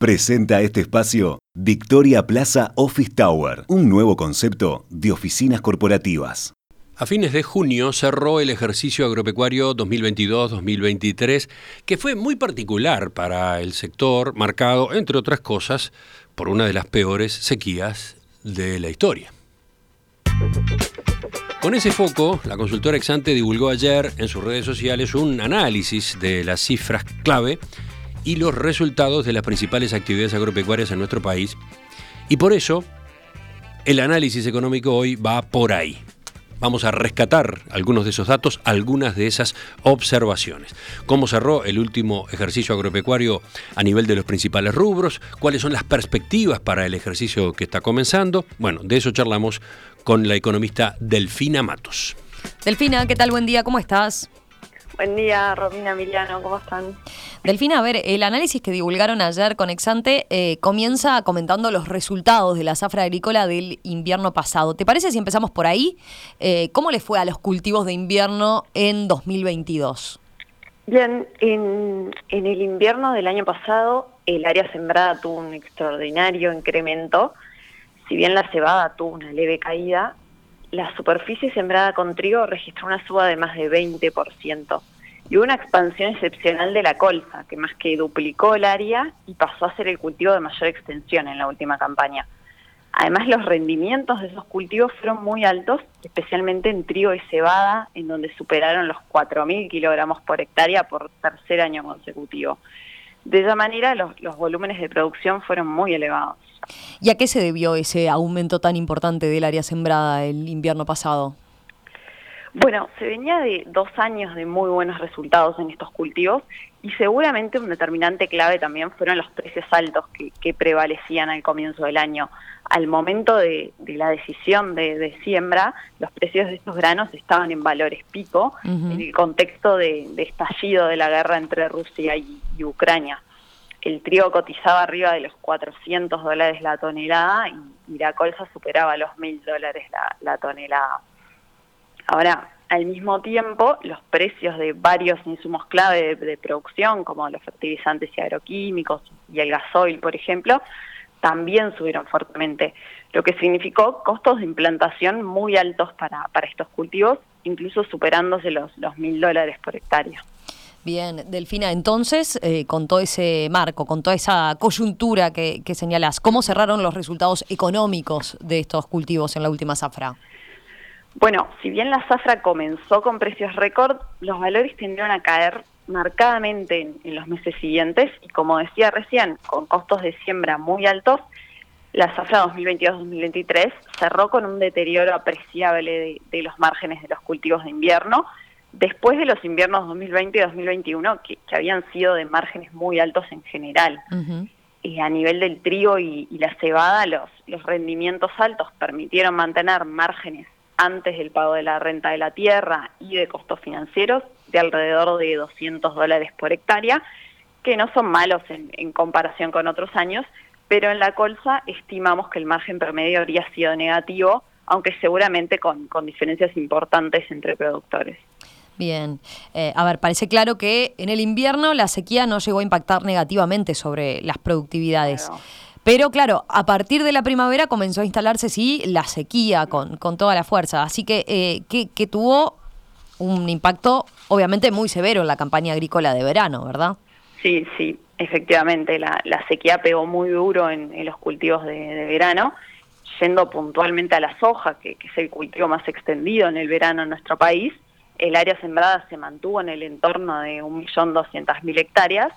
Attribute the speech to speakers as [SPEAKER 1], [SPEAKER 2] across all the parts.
[SPEAKER 1] Presenta este espacio Victoria Plaza Office Tower, un nuevo concepto de oficinas corporativas.
[SPEAKER 2] A fines de junio cerró el ejercicio agropecuario 2022-2023, que fue muy particular para el sector, marcado, entre otras cosas, por una de las peores sequías de la historia. Con ese foco, la consultora Exante divulgó ayer en sus redes sociales un análisis de las cifras clave y los resultados de las principales actividades agropecuarias en nuestro país. Y por eso, el análisis económico hoy va por ahí. Vamos a rescatar algunos de esos datos, algunas de esas observaciones. ¿Cómo cerró el último ejercicio agropecuario a nivel de los principales rubros? ¿Cuáles son las perspectivas para el ejercicio que está comenzando? Bueno, de eso charlamos con la economista Delfina Matos.
[SPEAKER 3] Delfina, ¿qué tal? Buen día, ¿cómo estás?
[SPEAKER 4] Buen día, Romina Emiliano, ¿cómo están?
[SPEAKER 3] Delfina, a ver, el análisis que divulgaron ayer con Exante eh, comienza comentando los resultados de la zafra agrícola del invierno pasado. ¿Te parece si empezamos por ahí? Eh, ¿Cómo le fue a los cultivos de invierno en 2022?
[SPEAKER 4] Bien, en, en el invierno del año pasado el área sembrada tuvo un extraordinario incremento. Si bien la cebada tuvo una leve caída, la superficie sembrada con trigo registró una suba de más de 20% y una expansión excepcional de la colza, que más que duplicó el área y pasó a ser el cultivo de mayor extensión en la última campaña. Además, los rendimientos de esos cultivos fueron muy altos, especialmente en trigo y cebada, en donde superaron los 4.000 kilogramos por hectárea por tercer año consecutivo. De esa manera, los, los volúmenes de producción fueron muy elevados.
[SPEAKER 3] ¿Y a qué se debió ese aumento tan importante del área sembrada el invierno pasado?
[SPEAKER 4] Bueno, se venía de dos años de muy buenos resultados en estos cultivos y seguramente un determinante clave también fueron los precios altos que, prevalecían al comienzo del año. Al momento de, la decisión de, siembra, los precios de estos granos estaban en valores pico en el contexto de, estallido de la guerra entre Rusia y, Ucrania. El trigo cotizaba arriba de los 400 dólares la tonelada y, la colza superaba los 1.000 dólares la tonelada. Ahora, al mismo tiempo, los precios de varios insumos clave de, producción, como los fertilizantes y agroquímicos y el gasoil, por ejemplo, también subieron fuertemente, lo que significó costos de implantación muy altos para, estos cultivos, incluso superándose los, los mil dólares por hectárea.
[SPEAKER 3] Bien, Delfina, entonces, eh, con todo ese marco, con toda esa coyuntura que, que señalas, ¿cómo cerraron los resultados económicos de estos cultivos en la última zafra?
[SPEAKER 4] Bueno, si bien la zafra comenzó con precios récord, los valores tendieron a caer marcadamente en, los meses siguientes y como decía recién, con costos de siembra muy altos, la zafra 2022-2023 cerró con un deterioro apreciable de, los márgenes de los cultivos de invierno, después de los inviernos 2020 y 2021 que, habían sido de márgenes muy altos en general. y a nivel del trigo y, y la cebada, los, los rendimientos altos permitieron mantener márgenes antes del pago de la renta de la tierra y de costos financieros de alrededor de 200 dólares por hectárea, que no son malos en, comparación con otros años, pero en la colza estimamos que el margen promedio habría sido negativo, aunque seguramente con, diferencias importantes entre productores.
[SPEAKER 3] Bien, eh, a ver, parece claro que en el invierno la sequía no llegó a impactar negativamente sobre las productividades. Pero claro, a partir de la primavera comenzó a instalarse, sí, la sequía con, con toda la fuerza. Así que, eh, que, tuvo un impacto obviamente muy severo en la campaña agrícola de verano, ¿verdad?
[SPEAKER 4] Sí, sí, efectivamente. La, la sequía pegó muy duro en, los cultivos de, verano, yendo puntualmente a la soja, que, que es el cultivo más extendido en el verano en nuestro país. El área sembrada se mantuvo en el entorno de 1.200.000 hectáreas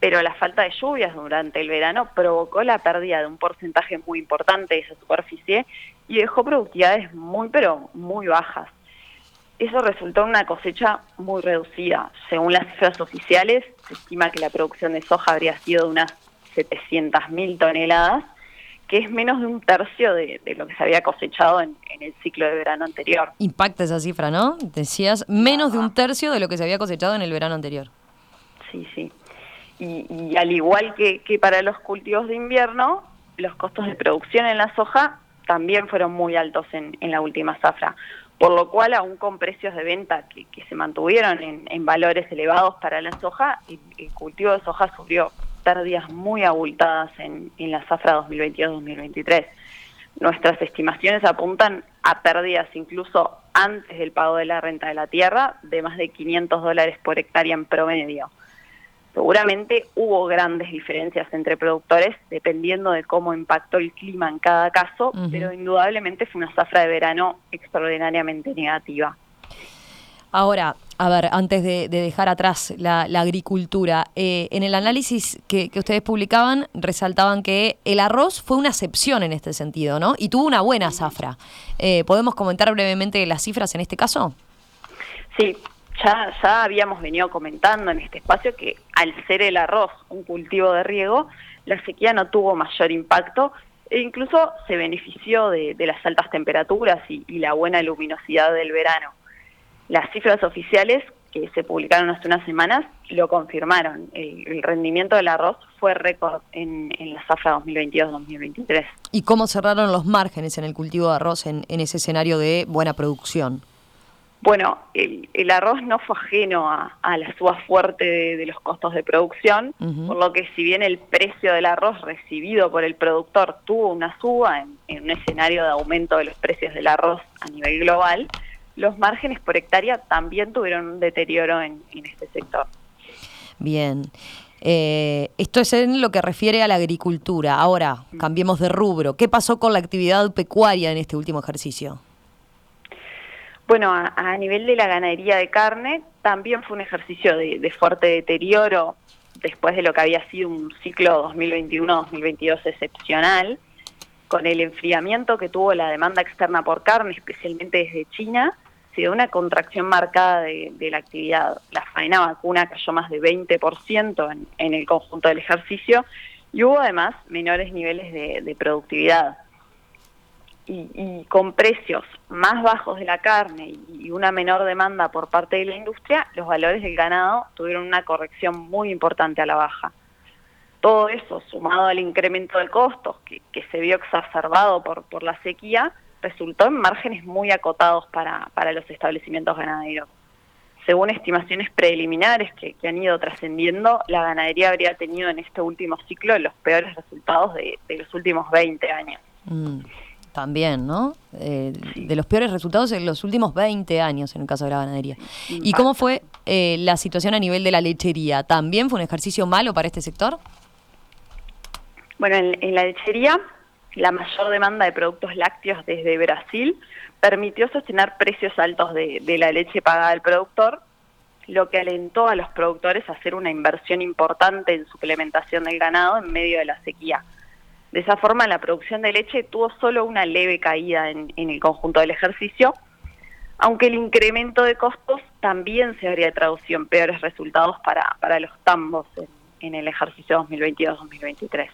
[SPEAKER 4] pero la falta de lluvias durante el verano provocó la pérdida de un porcentaje muy importante de esa superficie y dejó productividades muy, pero muy bajas. Eso resultó en una cosecha muy reducida. Según las cifras oficiales, se estima que la producción de soja habría sido de unas 700.000 toneladas, que es menos de un tercio de, lo que se había cosechado en, el ciclo de verano anterior.
[SPEAKER 3] Impacta esa cifra, ¿no? Decías, menos de un tercio de lo que se había cosechado en el verano anterior.
[SPEAKER 4] Sí, sí y, al igual que, para los cultivos de invierno, los costos de producción en la soja también fueron muy altos en, la última zafra, por lo cual aún con precios de venta que, se mantuvieron en, valores elevados para la soja, el, cultivo de soja subió pérdidas muy abultadas en, en la zafra 2022-2023. Nuestras estimaciones apuntan a pérdidas incluso antes del pago de la renta de la tierra de más de 500 dólares por hectárea en promedio. Seguramente hubo grandes diferencias entre productores dependiendo de cómo impactó el clima en cada caso, pero indudablemente fue una zafra de verano extraordinariamente negativa.
[SPEAKER 3] Ahora, a ver, antes de, dejar atrás la, agricultura, eh, en el análisis que, ustedes publicaban resaltaban que el arroz fue una excepción en este sentido, ¿no? Y tuvo una buena zafra. Eh, ¿Podemos comentar brevemente las cifras en este caso?
[SPEAKER 4] Sí, ya, ya habíamos venido comentando en este espacio que al ser el arroz un cultivo de riego, la sequía no tuvo mayor impacto e incluso se benefició de, las altas temperaturas y la buena luminosidad del verano. Las cifras oficiales que se publicaron hace unas semanas lo confirmaron. El, rendimiento del arroz fue récord en, la zafra 2022-2023.
[SPEAKER 3] ¿Y cómo cerraron los márgenes en el cultivo de arroz en, ese escenario de buena producción?
[SPEAKER 4] Bueno, el, arroz no fue ajeno a, la suba fuerte de, los costos de producción, por lo que si bien el precio del arroz recibido por el productor tuvo una suba en un escenario de aumento de los precios del arroz a nivel global, los márgenes por hectárea también tuvieron un deterioro en, este sector.
[SPEAKER 3] Bien. Eh, esto es en lo que refiere a la agricultura. Ahora, cambiemos de rubro. ¿Qué pasó con la actividad pecuaria en este último ejercicio?
[SPEAKER 4] Bueno, a, nivel de la ganadería de carne, también fue un ejercicio de, fuerte deterioro después de lo que había sido un ciclo 2021-2022 excepcional, con el enfriamiento que tuvo la demanda externa por carne, especialmente desde China, de una contracción marcada de, la actividad. La faena vacuna cayó más de 20% en, en el conjunto del ejercicio y hubo además menores niveles de, productividad. Y, con precios más bajos de la carne y una menor demanda por parte de la industria, los valores del ganado tuvieron una corrección muy importante a la baja. Todo eso, sumado al incremento de costos que, se vio exacerbado por la sequía, resultó en márgenes muy acotados para, para los establecimientos ganaderos. Según estimaciones preliminares que, han ido trascendiendo, la ganadería habría tenido en este último ciclo los peores resultados de, los últimos 20 años.
[SPEAKER 3] Mm, también, ¿no? Eh, de los peores resultados en los últimos 20 años en el caso de la ganadería. ¿Y cómo fue eh, la situación a nivel de la lechería? ¿También fue un ejercicio malo para este sector?
[SPEAKER 4] Bueno, en la lechería la mayor demanda de productos lácteos desde Brasil permitió sostener precios altos de, la leche pagada al productor, lo que alentó a los productores a hacer una inversión importante en suplementación del ganado en medio de la sequía. De esa forma, la producción de leche tuvo solo una leve caída en, el conjunto del ejercicio, aunque el incremento de costos también se habría traducido en peores resultados para, para los tambos en, en el ejercicio 2022-2023.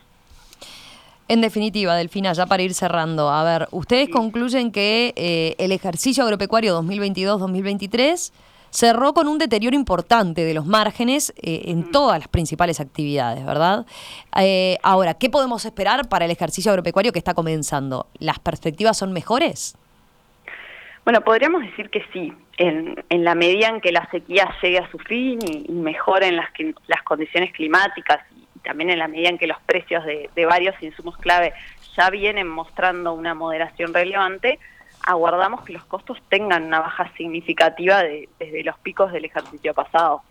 [SPEAKER 3] En definitiva, Delfina, ya para ir cerrando, a ver, ustedes concluyen que eh, el ejercicio agropecuario 2022-2023 cerró con un deterioro importante de los márgenes eh, en todas las principales actividades, ¿verdad? Eh, ahora, ¿qué podemos esperar para el ejercicio agropecuario que está comenzando? ¿Las perspectivas son mejores?
[SPEAKER 4] Bueno, podríamos decir que sí, en, la medida en que la sequía llegue a su fin y, mejoren las, las condiciones climáticas también en la medida en que los precios de, varios insumos clave ya vienen mostrando una moderación relevante, aguardamos que los costos tengan una baja significativa desde los picos del ejercicio pasado.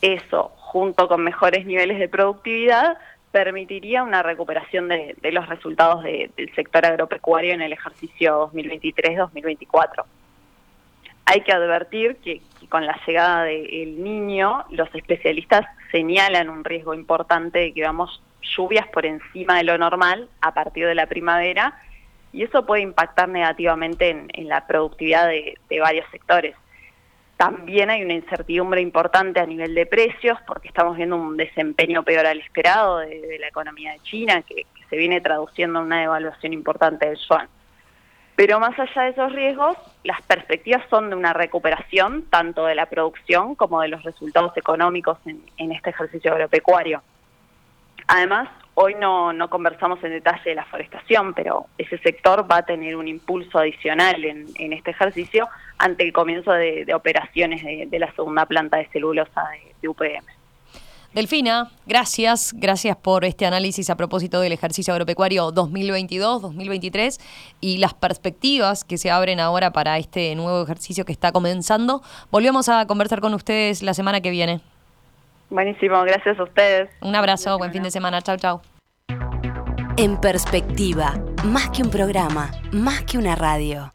[SPEAKER 4] Eso, junto con mejores niveles de productividad, permitiría una recuperación de, los resultados del sector agropecuario en el ejercicio 2023-2024. Hay que advertir que, con la llegada del niño, los especialistas señalan un riesgo importante de que veamos lluvias por encima de lo normal a partir de la primavera y eso puede impactar negativamente en, la productividad de, varios sectores. También hay una incertidumbre importante a nivel de precios porque estamos viendo un desempeño peor al esperado de, la economía de China que, que, se viene traduciendo en una devaluación importante del yuan. Pero más allá de esos riesgos, las perspectivas son de una recuperación tanto de la producción como de los resultados económicos en, este ejercicio agropecuario. Además, hoy no, conversamos en detalle de la forestación, pero ese sector va a tener un impulso adicional en, este ejercicio ante el comienzo de, operaciones de, la segunda planta de celulosa de UPM.
[SPEAKER 3] Delfina, gracias, gracias por este análisis a propósito del ejercicio agropecuario 2022-2023 y las perspectivas que se abren ahora para este nuevo ejercicio que está comenzando. Volvemos a conversar con ustedes la semana que viene.
[SPEAKER 4] Buenísimo, gracias a ustedes.
[SPEAKER 3] Un abrazo, buen fin de semana, chau chau.
[SPEAKER 5] En perspectiva, más que un programa, más que una radio.